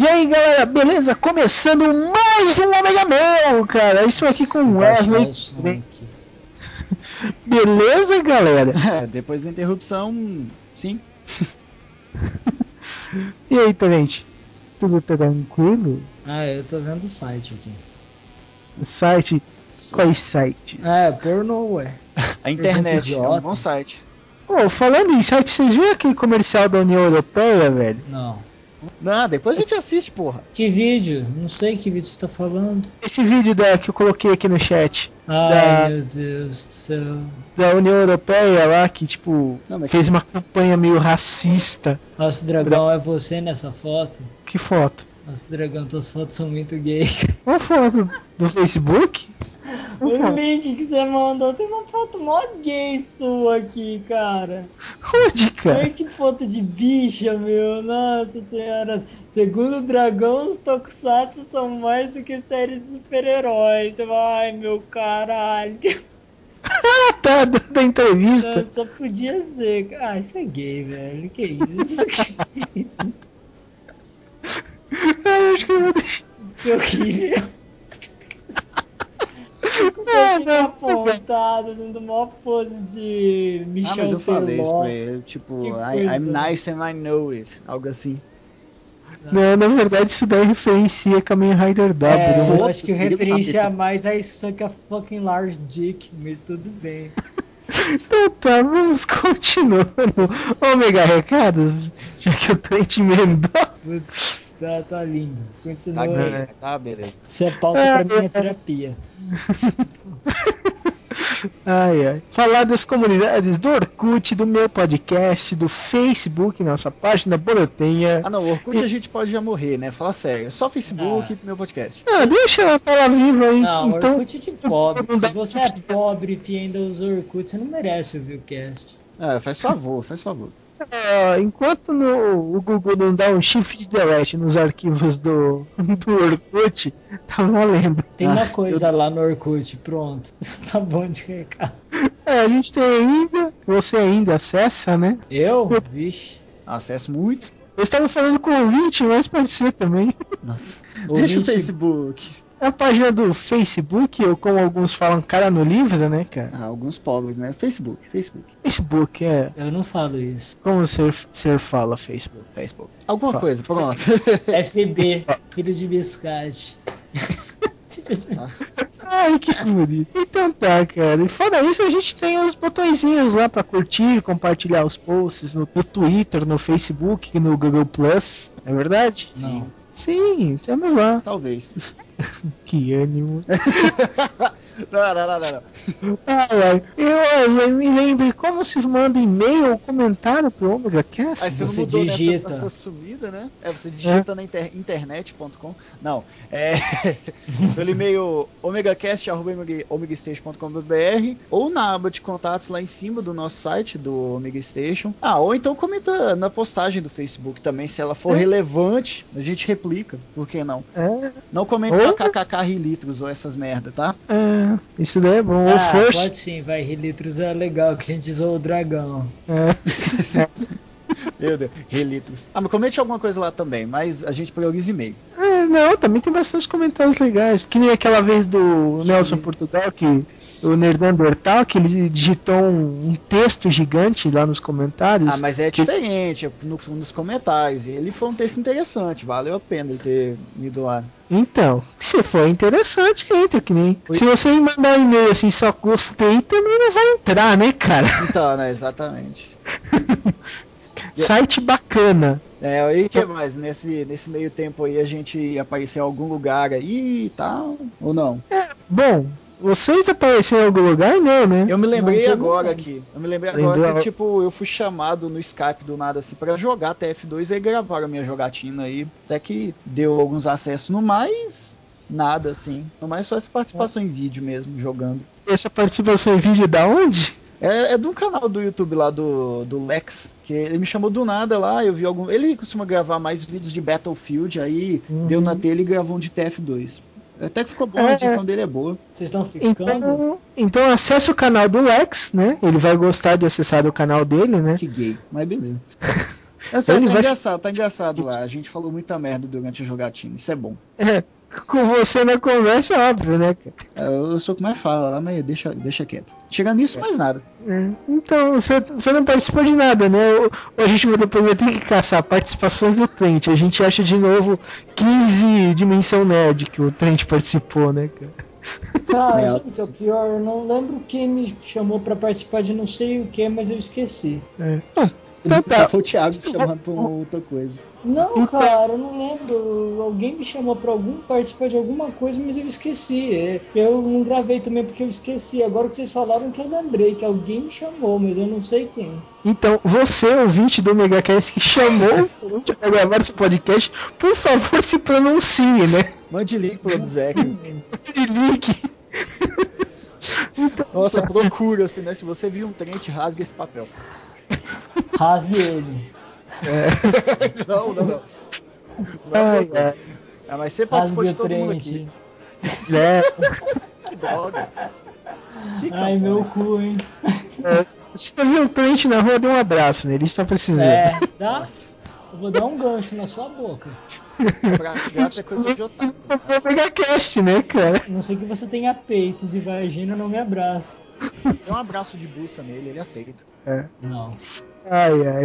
E aí galera, beleza? Começando mais um Omega Meu, cara. Estou aqui com o Wesley. Beleza, galera? É, depois da interrupção, sim. E aí, Tenente? Tudo tranquilo? Ah, eu tô vendo o site aqui. O site. Quais sites? É, pornô, ué. A internet é um bom site. Pô, falando em site, vocês viram aquele comercial da União Europeia, velho? Não. Não, depois a gente assiste, porra. Que vídeo? Não sei que vídeo você tá falando. Esse vídeo da, que eu coloquei aqui no chat. Ai, Da- meu Deus do céu. Da União Europeia lá, que tipo. Não, Fez uma campanha meio racista. Nossa, dragão é você nessa foto? Que foto? Nossa, dragão, tuas fotos são muito gay. Uma foto do Facebook? o link que você mandou tem uma foto mó gay sua aqui, cara. Onde, cara? Ai, que foto de bicha, meu. Nossa senhora. Segundo o dragão, os tokusatsu são mais do que séries de super-heróis. Ai, meu caralho. Tá, da, da entrevista. Só podia ser. Ah, isso é gay, velho. Que isso? Ah, eu acho que eu vou deixar. que horrível. Com o Ah, dedinho apontado, dando uma pose de Ah, Michel mas eu falei isso pra ele. Tipo, I. I'm nice and I know it. Algo assim. Não, na verdade isso daí referencia Kamen Rider W. É, né? eu acho que o Seria referência saber. mais I suck a fucking large dick, mas tudo bem. Então tá, vamos continuando. Ômega Recados, já que o Trent emendou. Tá, tá lindo. Continua Tá, aí. gay, tá, beleza. Isso é pauta Ah, pra minha terapia. Ai, ai. Falar das comunidades do Orkut, do meu podcast, do Facebook, nossa página Borotenha. Ah não, o Orkut a gente pode já morrer, né? Fala sério. É só Facebook e meu podcast. Ah, deixa ela falar viva aí. Não, então, Orkut é de pobre. Se você é pobre e ainda usa Orkut, você não merece ouvir o cast. Ah, faz favor, faz favor. Ah, enquanto no, o Google não dá um shift de delete nos arquivos do, do Orkut, tá valendo. Tem Ah, uma coisa lá no Orkut, pronto. tá bom de recado. É, a gente tem ainda, você ainda acessa, né? Eu? Vixe. Acesso muito. Eu estava falando com o ouvinte, mas pode ser também. Nossa. Ouvinte- Deixa o Facebook. É a página do Facebook, ou como alguns falam, cara no livro, né, cara? Ah, alguns pobres, né? Facebook, Facebook, Facebook, é. Eu não falo isso. Como o ser, ser fala Facebook? Facebook. Alguma Fala. coisa, pronto. FB, filho de biscate. Ai, que bonito. Então tá, cara. E fora isso, a gente tem os botõezinhos lá pra curtir, compartilhar os posts no, no Twitter, no Facebook, no Google Plus. É verdade? Não. Sim, temos lá. Talvez. Que ânimo. Não, não, não, não. não. Ai, ai. Eu, eu me lembre como se manda e-mail ou comentário pro Omega Cast. Aí você, Você mudou nessa, digita. nessa sumida, né? É, você digita na inter- internet.com. Não, é. pelo e-mail omegacast.omegastation.com.br ou na aba de contatos lá em cima do nosso site, do Omega Station. Ah, ou então comenta na postagem do Facebook também, se ela for É. relevante, a gente replica. Por que não? É, Não comente só kkk litros ou essas merda, tá? é, isso daí é bom. Ah, first. pode sim, vai. Relitros é legal que a gente usou o dragão. É. Meu Deus, relitros. Ah, mas comente alguma coisa lá também, mas a gente prioriza e-mail. É, Não, também tem bastante comentários legais. Que nem aquela vez do Nelson Portugal, que o Nerdandertal, que ele digitou um, um texto gigante lá nos comentários. Ah, mas é diferente, é no, nos comentários. Ele foi um texto interessante, valeu a pena ele ter ido lá. Então, se for interessante, entra, que nem. Oi? Se você me mandar um e-mail assim, só gostei, também não vai entrar, né, cara? Então, né, exatamente. Site bacana. É, e o que mais? Nesse, nesse meio tempo aí a gente apareceu em algum lugar aí e tal, ou não? Bom, vocês apareceram em algum lugar, não, né? Eu me lembrei Não, agora não. aqui. Eu me lembrei Lembrou agora que, tipo, eu fui chamado no Skype do nada assim pra jogar TF2 e gravaram a minha jogatina aí. Até que deu alguns acessos no mais, nada assim. No mais só essa participação em vídeo mesmo, jogando. Essa participação em vídeo é da onde? É, é de um canal do YouTube lá do, do Lex, que ele me chamou do nada lá, eu vi algum. Ele costuma gravar mais vídeos de Battlefield, aí Uhum. deu na tela e gravou um de TF2. Até que ficou bom, a É. edição dele é boa. Vocês estão ficando? Então, então acesse o canal do Lex, né? Ele vai gostar de acessar o canal dele, né? Que gay, mas beleza. É sério, tá vai- engraçado, tá engraçado lá. A gente falou muita merda durante a jogatina, isso é bom. É, com você na conversa, óbvio, né, cara? É, Eu, sou como é fala lá, mas deixa, deixa quieto. Chega nisso, mais nada. É, Então, você, você não participou de nada, né? Ou a gente vai depois vai ter que caçar participações do Trent. A gente acha de novo 15 dimensão nerd que o Trent participou, né, cara? Cara, É, o que é o pior? Eu não lembro quem me chamou pra participar de não sei o que, mas eu esqueci. É. Então não tá. foi o Thiago chamando pra uma outra coisa. Não, Então- cara, eu não lembro. Alguém me chamou pra algum participar de alguma coisa, mas eu esqueci. É, Eu não gravei também porque eu esqueci. Agora que vocês falaram que eu lembrei que alguém me chamou, mas eu não sei quem. então, você, ouvinte do Megacast, que chamou pra gravar esse podcast, por favor, se pronuncie, né? Mande link pro Zeke. De link. Nossa, procura, assim, né? Se você viu um Trent, rasga esse papel. Rasgue ele. não, não, não. Não, não. ai. Ah, mas você participou Rasgue de todo mundo Trent. aqui. É, Que droga. Que Ai, campanha. meu cu, hein? se você viu o Trent na rua, dê um abraço nele, isso tá precisando. É, dá? Eu vou dar um gancho na sua boca. Abraço, graça é coisa de otaku. O Megacast, né, cara? A não sei que você tenha peitos e vagina, não me abraça. Dê um abraço de buça nele, ele aceita. Não. Ai, ai.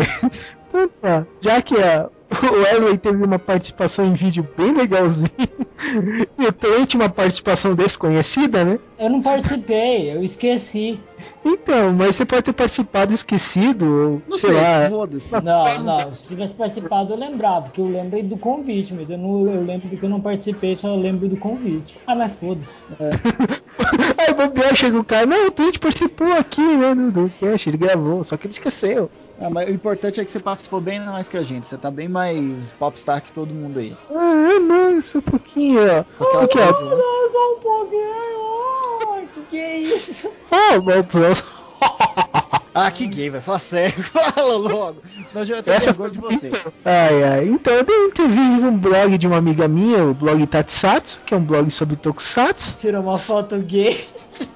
Então tá. Já que a, o Wesley teve uma participação em vídeo bem legalzinho e o Trent uma participação desconhecida, né? Eu não participei, eu esqueci. Então, mas você pode ter participado e esquecido, ou Não sei, sei, foda-se. Não, não, se tivesse participado eu lembrava, porque eu lembrei do convite, mas eu, não, eu lembro que eu não participei, só lembro do convite. Ah, mas foda-se. Aí o bobear chega o cara, não, o Trent participou aqui, né, do, do cast, ele gravou, só que ele esqueceu. Ah, mas o importante é que você participou bem mais que a gente. Você tá bem mais popstar que todo mundo aí. Ah, não, isso um pouquinho, aquela coisa, né? Não, só um pouquinho. Ai, que que é isso? Ah, meu Deus. Ah, que gay, vai. Fala sério. Fala logo. Senão a gente vai ter Essa vergonha de você. Ai, ai. Então eu dei entrevista num blog de uma amiga minha, o blog Tatsatsu, que é um blog sobre Tokusatsu. Tirou uma foto gay.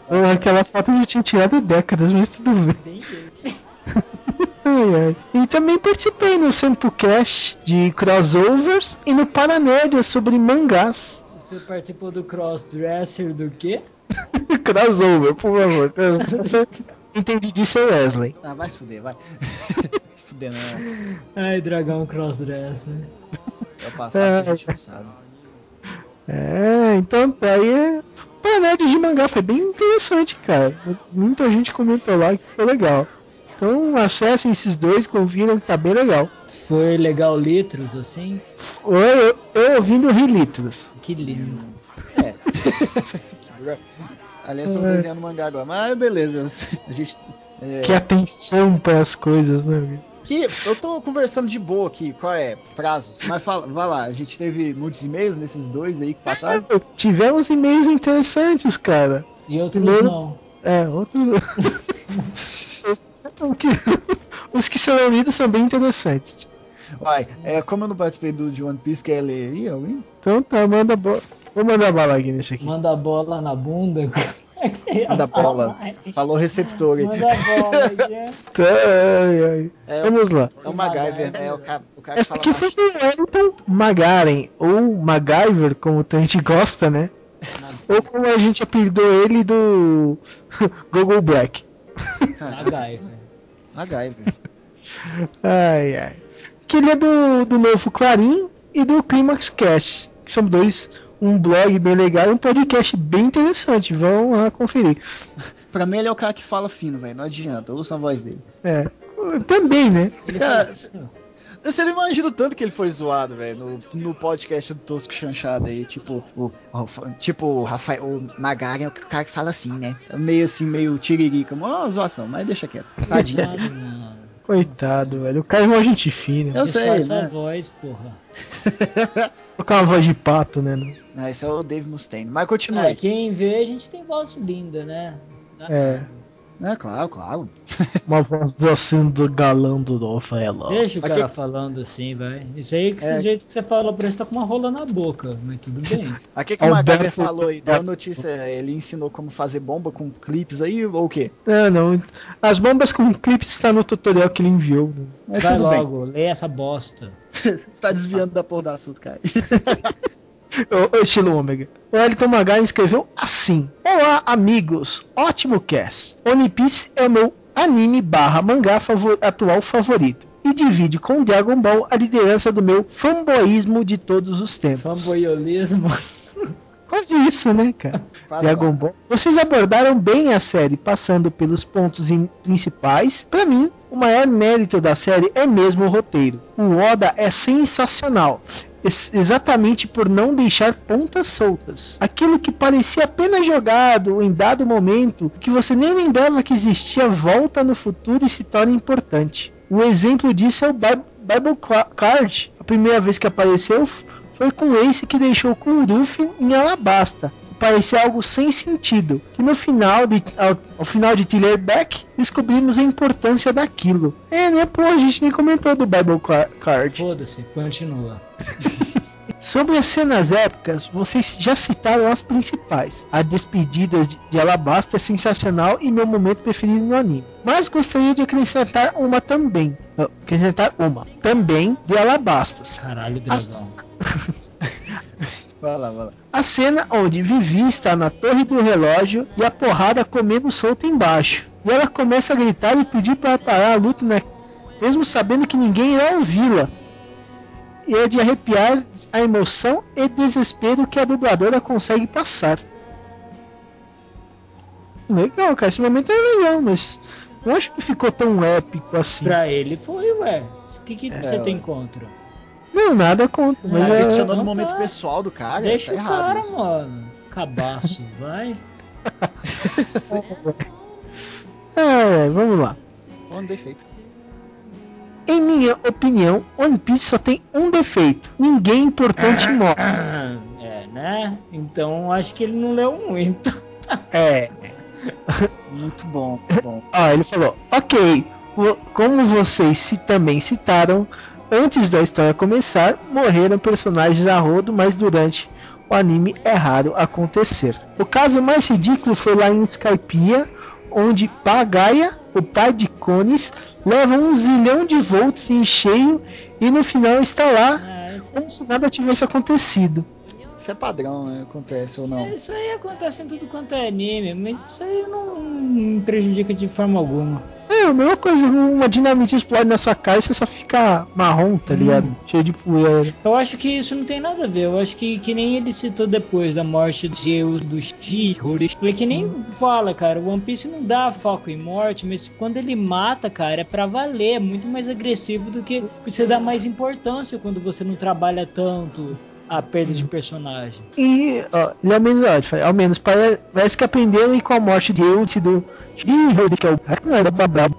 Ah, Aquela foto eu já tinha tirado há décadas, mas tudo bem. Bem gay. Ai, ai. E também participei no Samplecast de crossovers e no Paranerdia sobre mangás. Você participou do crossdresser do quê? Crossover, por favor. Você entendi disso é Wesley. Ah, vai se fuder, vai. se fuder, não. Ai, dragão crossdresser. É o passado que a gente não sabe. É, então tá aí. É... Paranerdia de mangá foi bem interessante, cara. Muita gente comentou lá que foi legal. Então acessem esses dois, conviram que tá bem legal. Foi legal litros, assim? Ou eu, eu ouvindo Rilitros. Que lindo. É. Aliás, eu tô desenhando mangá agora. Mas beleza. A gente. é, Que atenção para as coisas, né? amigo? Que eu tô conversando de boa aqui, qual é? Prazos. Mas fala, vai lá, a gente teve muitos e-mails nesses dois aí que passaram. Tivemos e-mails interessantes, cara. E outros Primeiro- não. É, outros. O que- Os que são lidos são bem interessantes. Vai, é, como eu não participei do de One Piece, quer ler aí alguém? Então tá, manda bola. Vou mandar bala aqui nesse aqui. Manda a bola na bunda. É que você ia Manda bola. Falou receptor aí. Manda bola, né? Ai, ai. É, Vamos lá. é o MacGyver, né? O cara, o cara que Essa fala aqui foi do Wellington Magaren, ou MacGyver, como a gente gosta, né? Ou como a gente apelidou ele do Google Black. MacGyver. MacGyver. Ai, ai. Que ele é do, do novo Clarim e do Climax Cast, que são dois, um blog bem legal e um podcast bem interessante. Vão lá conferir. Pra mim, ele é o cara que fala fino, velho. Não adianta. Ouça a voz dele. É, também, né? Ele Cara, fala- Você não imagina o tanto que ele foi zoado, velho, no, no podcast do Tosco Chanchada aí. Tipo, o, o- tipo, o Rafael, o Magaren é o cara que fala assim, né? Meio assim, meio tiririca. Mó zoação, mas deixa quieto. Tadinho. Coitado. Coitado, velho. O cara é uma gente fina. Eu sei, Disfarça a né? voz, porra. Colocar uma voz de pato, né? Não, esse é o Dave Mustaine. Mas continue. É, quem vê, a gente tem voz linda, né? É. É, claro, claro. Uma voz assim do galã do novela. Deixa o Aqui- cara falando assim, vai. Isso aí, que esse É. jeito que você falou, parece que tá com uma rola na boca, mas tudo bem. Aqui que o Alberto- MacGyver falou aí, deu a notícia, ele ensinou como fazer bomba com clipes aí, ou o quê? Não, não. As bombas com clipe está no tutorial que ele enviou. né? Mas vai tudo bem. logo, lê essa bosta. Tá desviando da porra do assunto, cara. Ô, ô, estilo ômega. O Elton Magaren escreveu assim: Olá, amigos. Ótimo cast. One Piece é o meu anime barra mangá favor- atual favorito. E divide com Dragon Ball a liderança do meu fanboísmo de todos os tempos. Fanboyolismo. Quase isso, né, cara? Quase Dragon. Ball. Vocês abordaram bem a série, passando pelos pontos in- principais. Pra mim, o maior mérito da série é mesmo o roteiro. O Oda é sensacional. Ex- Exatamente por não deixar pontas soltas. Aquilo que parecia apenas jogado em dado momento, que você nem lembrava que existia, volta no futuro e se torna importante. O exemplo disso é o Bi- Bible Card. A primeira vez que apareceu foi com esse que deixou com o Luffy em Alabasta. Parecia algo sem sentido. Que no final de, ao, ao final de Thriller Back descobrimos a importância daquilo. É, né? Pô, a gente nem comentou do Bible Card. Foda-se, continua. Sobre as cenas épicas, vocês já citaram as principais. A despedida de, Alabasta é sensacional e meu momento preferido no anime. Mas gostaria de acrescentar uma também. Ah, Acrescentar uma. Também de Alabastas. Caralho, As- dragão. Vai lá, vai lá. A cena onde Vivi está na torre do relógio e a porrada comendo solta embaixo. E ela começa a gritar e pedir para parar a luta, né? mesmo sabendo que ninguém irá ouvi-la. E é de arrepiar a emoção e desespero que a dubladora consegue passar. Legal, cara, esse momento é legal, mas não acho que ficou tão épico assim. Pra ele foi, ué. O que, que você ué. tem contra? Não, nada contra, mas é- questionando o momento tá. pessoal do cara, Deixa tá o errado. cara, isso. mano. Cabaço, vai. é, vamos lá. Um defeito. Em minha opinião, One Piece só tem um defeito: ninguém importante morre. É, né? Então acho que ele não leu muito. É. Muito bom, muito bom. Ah, ele falou: Ok, como vocês se- também citaram, antes da história começar, morreram personagens a rodo, mas durante o anime é raro acontecer. O caso mais ridículo foi lá em Skypiea, onde Pagaia, o pai de Cones, leva um zilhão de volts em cheio e no final está lá Ah, como se nada tivesse acontecido. Isso é padrão, né? Acontece ou não. isso aí acontece em tudo quanto é anime, mas isso aí não me prejudica de forma alguma. É, a mesma coisa, uma dinamite explode na sua cara e você só fica marrom, tá ligado? Cheio de poeira. Eu acho que isso não tem nada a ver. Eu acho que, que nem ele citou depois da morte do Zeus, do Shihori. Ele que nem fala, cara. O One Piece não dá foco em morte, mas quando ele mata, cara, é pra valer. É muito mais agressivo do que você dá mais importância quando você não trabalha tanto a perda de personagem. E, ó, ele ao menos, ó, ao menos pare- parece que aprenderam e com a morte de Eutz e do Shihori, que é o Babab,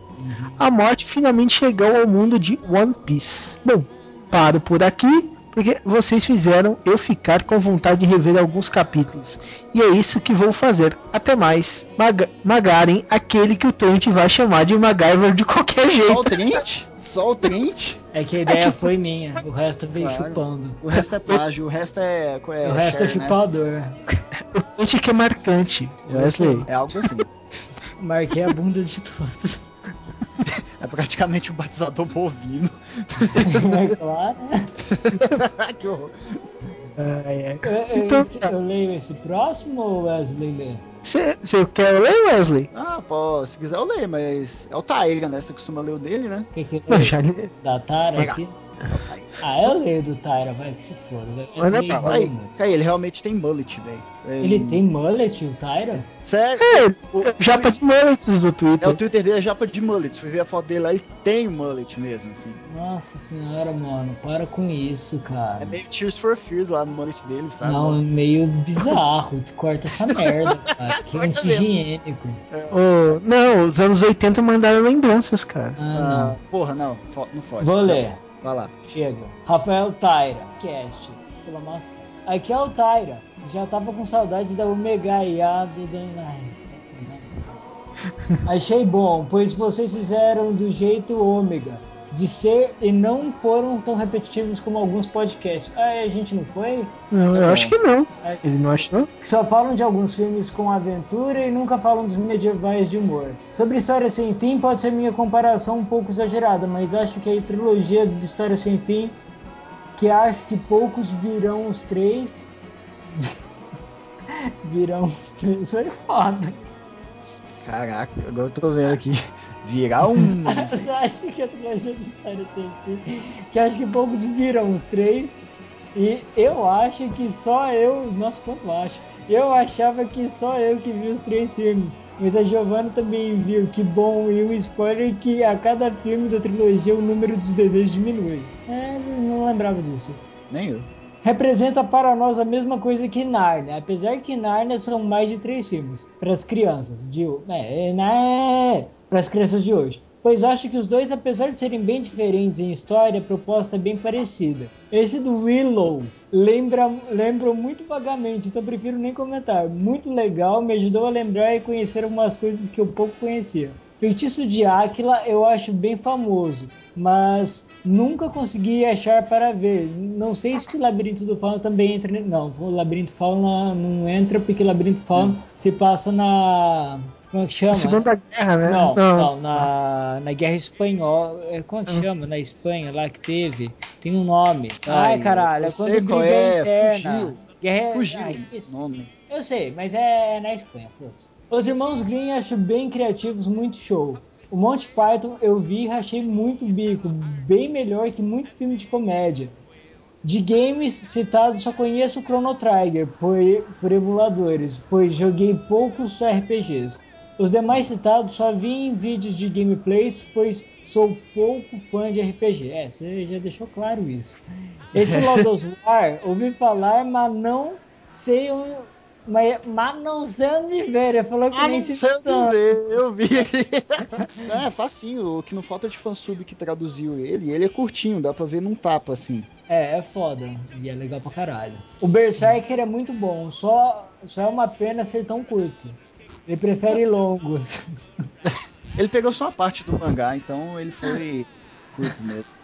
a morte finalmente chegou ao mundo de One Piece. Bom, paro por aqui, porque vocês fizeram eu ficar com vontade de rever alguns capítulos. E é isso que vou fazer. Até mais. Mag Magaren, aquele que o Trent vai chamar de MacGyver de qualquer Só o jeito. Trent? Só o Trent? É que a ideia foi minha, o resto veio Claro. chupando. O resto é plágio, o resto é. é o resto é né? chupador. O Gente que é marcante. Wesley. É algo assim. Marquei a bunda de todos. É praticamente um batizador bovino. É claro. que horror. Ah, é. Eu, eu- Então, eu leio esse próximo ou Wesley lê? Você quer ler, Wesley? Ah, pô, se quiser eu leio, mas é o Tyra, né? Você costuma ler o dele, né? O que que lê? já li. Da Pega. aqui? Ah, eu leio do Tyra, vai que se for. Manda Wesley pra enrola Aí, ele realmente tem mullet, velho. É, Ele tem mullet, o Tyra? Sério? É, O, japa de mullets do é, o Twitter. Twitter dele é japa de mullet. Se for ver a foto dele lá, ele tem mullet mesmo, assim. Nossa senhora, mano, para com isso, cara. É meio Tears for Fears lá no mullet dele, sabe? Não, é meio bizarro. Tu corta essa merda, cara. Que anti-higiênico. Ô, não, os anos 80 mandaram lembranças, cara. Ah, Ah, porra, não, fo- não não. pode. Vou ler. Vai lá. Chega. Rafael Taira, cast, exclamação. Aqui é o Taira. Já tava com saudades da Omega IA do Dan- Ai, sacanagem. Achei bom, pois vocês fizeram do jeito ômega. De ser e não foram tão repetitivos como alguns podcasts. Ah, a gente não foi? Não, é eu acho que não. É, Ele não acha, não? que só falam de alguns filmes com aventura e nunca falam dos medievais de humor. Sobre História Sem Fim, pode ser minha comparação um pouco exagerada, mas acho que a trilogia de História Sem Fim, que acho que poucos virão os três. virão os três, foi foda. Caraca, agora eu tô vendo aqui. Virar um. Eu acho que a trilogia História Sem Fim, que acho que poucos viram os três. E eu acho que só eu. Nossa, quanto acho? Eu achava que só eu que vi os três filmes. Mas a Giovanna também viu. Que bom. E um spoiler que a cada filme da trilogia o número dos desejos diminui. É, não lembrava disso. Nem eu. Representa para nós a mesma coisa que Narnia, apesar que Narnia são mais de três filmes para as crianças de é, para as crianças de hoje. Pois acho que os dois, apesar de serem bem diferentes em história, a proposta é bem parecida. Esse do Willow lembra, lembra muito vagamente, então prefiro nem comentar. Muito legal, me ajudou a lembrar e conhecer algumas coisas que eu pouco conhecia. Feitiço de Áquila eu acho bem famoso, mas nunca consegui achar para ver. Não sei se Labirinto do Fauno também entra. ne- Não, o Labirinto Fauno não entra porque Labirinto Fauno se passa na. Como é que chama? Segunda Guerra, né? Não, não, na, na Guerra Espanhola. é, Como é que Hum. chama? Na Espanha lá que teve. Tem um nome. Ai, Ai, caralho, eu é quando briga é, interna. fugiu. Guerra Fugiu Ah, o nome. Eu sei, mas é na Espanha, foda-se. Os irmãos Green acho bem criativos, muito show. O Monty Python eu vi e achei muito bico, bem melhor que muito filme de comédia. De games citados só conheço o Chrono Trigger por, por emuladores, pois joguei poucos RPGs. Os demais citados só vi em vídeos de gameplays, pois sou pouco fã de RPG. É, você já deixou claro isso. Esse Lodos War, ouvi falar, mas não sei. Mas, sei onde ver. Ele falou que Ah, nem não se onde ver, eu vi. é, facinho. O que não falta de fansub que traduziu ele, ele é curtinho, dá pra ver num tapa, assim. É, é foda. E é legal pra caralho. O Berserker é muito bom, só, só é uma pena ser tão curto. Ele prefere longos. Ele pegou só uma parte do mangá, então ele foi curto mesmo.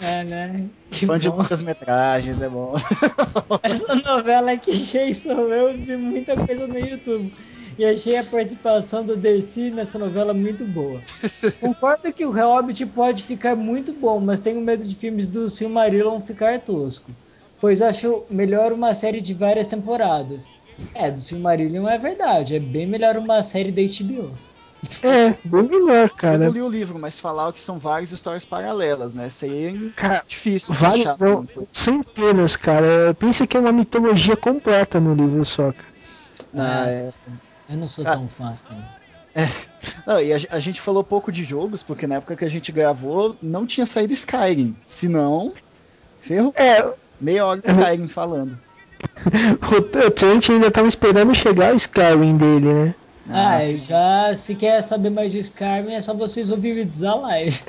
É, né? Que Fã de bom. muitas metragens, é bom. Essa novela aqui, quem sou eu, vi muita coisa no YouTube. E achei a participação do Dercy nessa novela muito boa. Concordo que o Hobbit pode ficar muito bom, mas tenho medo de filmes do Silmarillion ficar tosco. Pois acho melhor uma série de várias temporadas. É, do Silmarillion é verdade, é bem melhor uma série da HBO. É, bem melhor, Eu cara. não li o livro, mas falar que são várias histórias paralelas, né? Isso aí é Cara, difícil achar. não, centenas, cara. Pensa que é uma mitologia completa no livro só, cara. Ah, é. Eu não sou Ah. tão fã assim. Não, e a, a gente falou pouco de jogos, porque na época que a gente gravou, não tinha saído Skyrim. Se não, ferro. É, Meia hora de Skyrim falando. o Trent ainda tava esperando chegar o Skyrim dele, né? Ah, eu já, se quer saber mais de Skyrim, é só vocês ouvirem da live.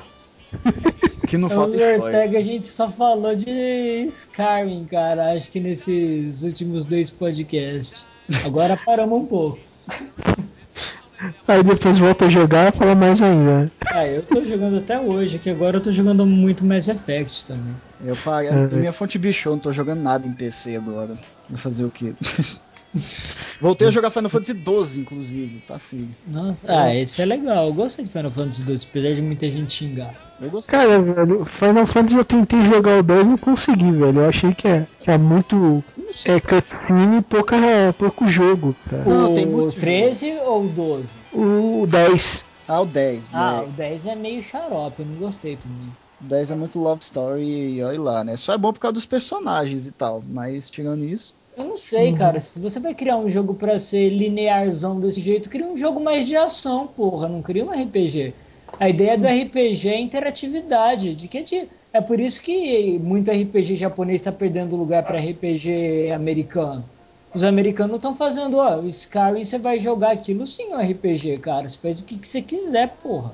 Que não Eu falta e o spoiler. Ortega, a gente só falou de Skyrim, cara, acho que nesses últimos dois podcasts. Agora paramos um pouco. Aí depois volta a jogar e fala mais ainda. Ah, eu tô jogando até hoje, que agora eu tô jogando muito Mass Effect também. Eu parei. É. Minha fonte bichou, não tô jogando nada em PC agora. Vou fazer o quê? Voltei a jogar Final Fantasy XII, inclusive, tá filho. Nossa, ah, esse é legal. Eu gostei de Final Fantasy 12, apesar de muita gente xingar. Eu gostei. Cara, velho, Final Fantasy eu tentei jogar o 10 e não consegui, velho. Eu achei que é, que é muito é, cutscene e pouca, pouco jogo, cara. Não, o tem muito 13 ou o 12? O 10. Ah, o 10. Ah, né? o 10 é meio xarope, eu não gostei também. O 10 é muito love story e olha lá, né? Só é bom por causa dos personagens e tal, mas tirando isso. Eu não sei, cara. Se você vai criar um jogo pra ser linearzão desse jeito, cria um jogo mais de ação, porra. Não cria um RPG. A ideia do RPG é interatividade. De que de... É por isso que muito RPG japonês está perdendo lugar para RPG americano. Os americanos estão fazendo, ó, o Skyrim você vai jogar aquilo sim, um RPG, cara. Você faz o que, que você quiser, porra.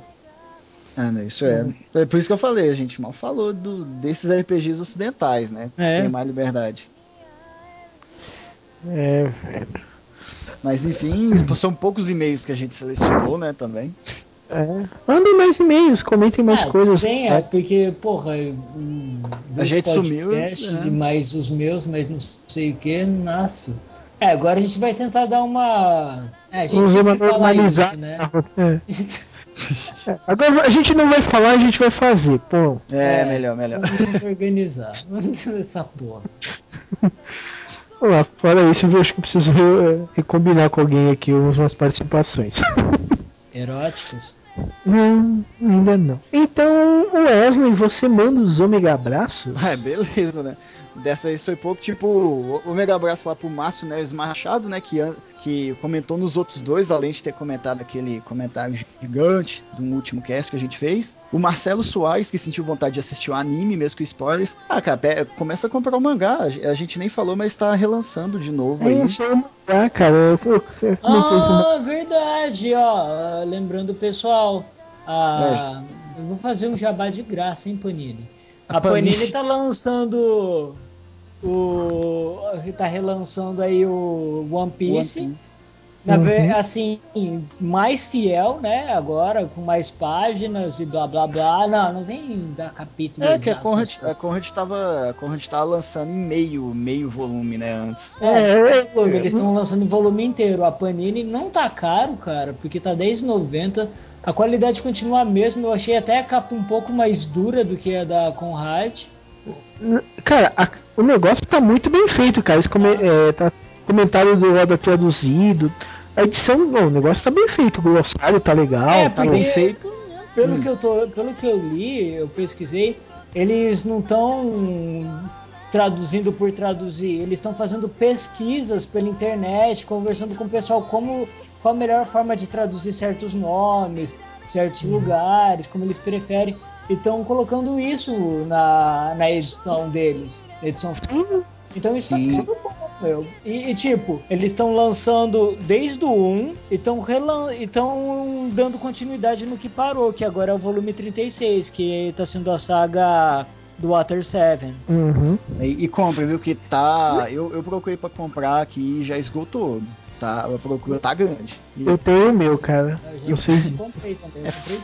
Ah, né, isso é. É por isso que eu falei, a gente mal falou do, desses RPGs ocidentais, né? Que É. tem mais liberdade. É, velho. Mas enfim, são poucos e-mails que a gente selecionou, né, também. É. Mandem mais e-mails, comentem mais Ah, coisas. Tem, é, porque, porra, hum, A gente sumiu, né? e mais os meus, mas não sei o que, nossa. É, agora a gente vai tentar dar uma. É, a gente Vamos dar uma sempre fala isso, né? É. Agora a gente não vai falar, a gente vai fazer. Pô, É, É. melhor, melhor. Vamos organizar. Vamos essa porra. Vamos lá, fora isso, eu acho que eu preciso é, recombinar com alguém aqui umas participações. Eróticos? Não, ainda não. Então, Wesley, você manda os ômega abraços? É, beleza, né? Dessa aí foi pouco, tipo, o mega abraço lá pro Márcio Neves Machado, né? Que, que comentou nos outros dois, além de ter comentado aquele comentário gigante do último cast que a gente fez. O Marcelo Soares, que sentiu vontade de assistir o anime, mesmo com spoilers. Ah, cara, começa a comprar o mangá. A gente nem falou, mas tá relançando de novo aí. É, é mangá, cara. Eu, eu, eu Ah, verdade, ó. ah, Lembrando o pessoal. ah, eu vou fazer um jabá de graça, hein, Panini? A A Panini. Panini tá lançando o. tá relançando aí o One Piece. One Piece. Na Uhum. assim, mais fiel, né? Agora, com mais páginas e blá blá blá. Não, não vem dar capítulo. É, que a exato, Conrad, a Conrad tava. A Conrad tava lançando em meio, meio volume, né, antes. É, É, eles estão lançando o volume inteiro. A Panini não tá caro, cara, porque tá R$10,90. A qualidade continua a mesma. Eu achei até a capa um pouco mais dura do que a da Conrad. Cara, a- o negócio tá muito bem feito, cara. Esse come- é, tá comentário do Oda traduzido. A edição, não, o negócio tá bem feito. O glossário tá legal. É, tá bem feito. Pelo, Hum. que eu tô, pelo que eu li, eu pesquisei, eles não estão traduzindo por traduzir, eles estão fazendo pesquisas pela internet, conversando com o pessoal como qual a melhor forma de traduzir certos nomes, certos lugares, como eles preferem. E estão colocando isso na, na edição deles, edição Então isso Sim. tá ficando bom, meu. E, e, tipo, eles estão lançando desde o 1 e estão dando continuidade no que parou, que agora é o volume 36, que tá sendo a saga do Water 7. Uhum. E, e compra, viu? Que tá. Eu, eu procurei pra comprar aqui e já esgotou. Tá, a procura tá grande. E Eu tenho o meu, cara. Eu Eu sei disso. comprei também. Eu comprei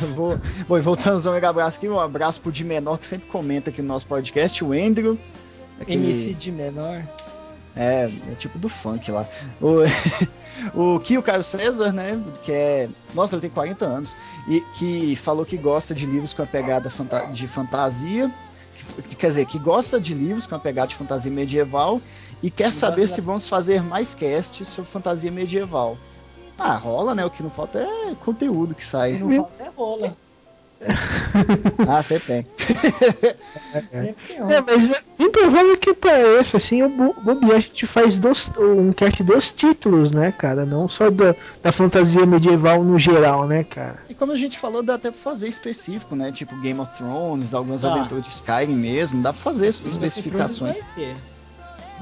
eu vou, bom, e voltando aos mega abraço aqui, um abraço pro de menor que sempre comenta aqui no nosso podcast, o Andrew. aquele- MC de menor. É, é tipo do funk lá. O, o Kio Caio César, né? Que é. Nossa, ele tem 40 anos. E que falou que gosta de livros com a pegada fanta- de fantasia. Que- quer dizer, que gosta de livros com a pegada de fantasia medieval. E quer Que saber se vamos fazer mais casts sobre fantasia medieval. Ah, rola, né? O que não falta é conteúdo que E sai. não falta é rola. Ah, você tem. Sempre tem É, rola. mas bem provável que pareça, assim, o Bo- bobear a gente faz dos, um cast dos títulos, né, cara? Não só da, da fantasia medieval no geral, né, cara? E como a gente falou, dá até pra fazer específico, né? Tipo Game of Thrones, algumas Tá. aventuras de Skyrim mesmo. Dá pra fazer especificações.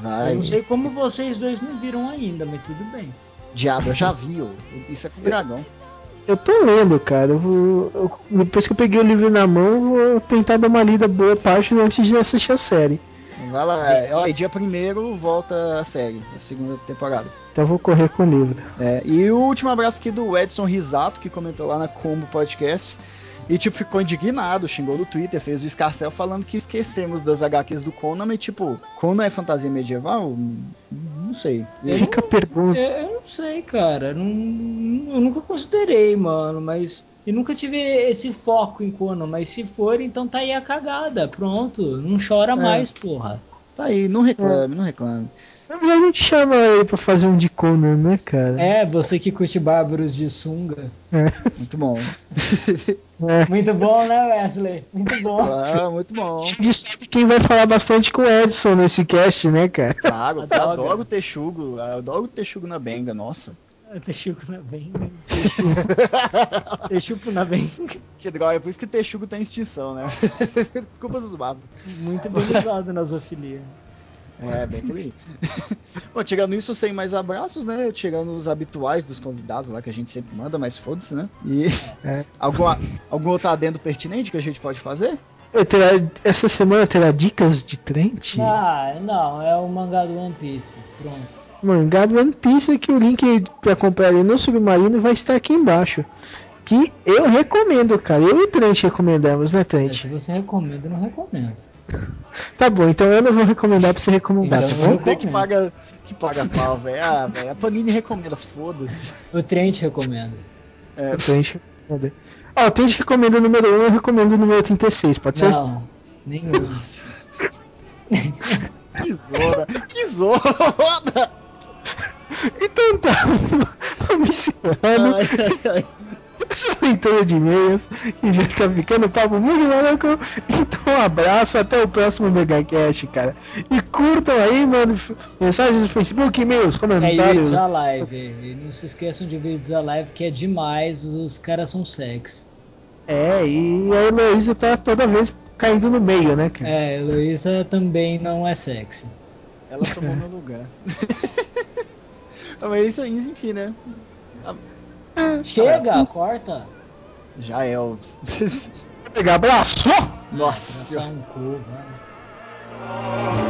Vai. Eu não sei como vocês dois não viram ainda, mas tudo bem. Diabo, eu já vi, ó. Isso é com o dragão. Eu tô lendo, cara. Eu vou, eu- depois que eu peguei o livro na mão, eu vou tentar dar uma lida boa parte antes de assistir a série. Vai lá, é, ó, dia primeiro volta a série, a segunda temporada. Então eu vou correr com o livro. É, e o último abraço aqui do Edson Risato, que comentou lá na Combo Podcast. E, tipo, ficou indignado, xingou no Twitter, fez o escarcel falando que esquecemos das HQs do Conan, mas, tipo, Conan é fantasia medieval? Não sei. Fica a pergunta. Eu, eu não sei, cara. Não, eu nunca considerei, mano, mas. E nunca tive esse foco em Conan, mas se for, então tá aí a cagada. Pronto, não chora mais, porra. Tá aí, não reclame, não reclame. Na verdade, a gente chama ele pra fazer um de Conan, né, cara? É, você que curte Bárbaros de sunga. Muito bom. É. Muito bom, né, Wesley? Muito bom. Ah, muito bom. A gente sabe quem vai falar bastante com o Edson nesse cast, né, cara? Claro, eu Adoro. adoro o Texugo. Eu adoro o Texugo na benga, nossa. Texuco na benga. Texuco na benga. Que droga, é por isso que Texugo tá em extinção, né? Culpa dos babos. Muito bem usado na zoofilia. É, bem por aí. Bom, tirando isso, sem mais abraços, né? Tirando os habituais dos convidados lá que a gente sempre manda, mas foda-se, né? E É. algum, algum outro adendo pertinente que a gente pode fazer? Eu terá- essa semana terá dicas de Trent? Ah, não, é o mangá do One Piece. Pronto. Mangá do One Piece que o link pra comprar ele no Submarino vai estar aqui embaixo. Que eu recomendo, cara. Eu e o Trent recomendamos, né, É, Trent? se você recomenda, eu não recomendo. Tá bom, então eu não vou recomendar pra você recomendar. Tá eu bom? vou- Você que recomendo. paga, que paga pau, velho. Ah, velho. A Panini recomenda, foda-se. O Trent recomenda. É, O Trent recomenda. Ó, o Trent recomenda o número 1, eu recomendo o número 36, pode ser? Não, nenhum. que zona, que zona! Então tá, vamos encerrando Ai, ai, ai. Essa leitura de e-mails que já tá ficando papo muito maluco. Então um abraço, até o próximo Megacast, cara. E curtam aí, mano, mensagens no Facebook, e-mails, É, e comentários. vídeos a live. E não se esqueçam de vídeos a live, que é demais. Os caras são sexy. É, e a Heloísa tá toda vez caindo no meio, né, cara? É, Heloísa também não é sexy. Ela tomou meu lugar. Mas isso aí, enfim, né? Chega, corta. Já é o. Pegar abraço! Nossa Traçar senhora. um cu, vai.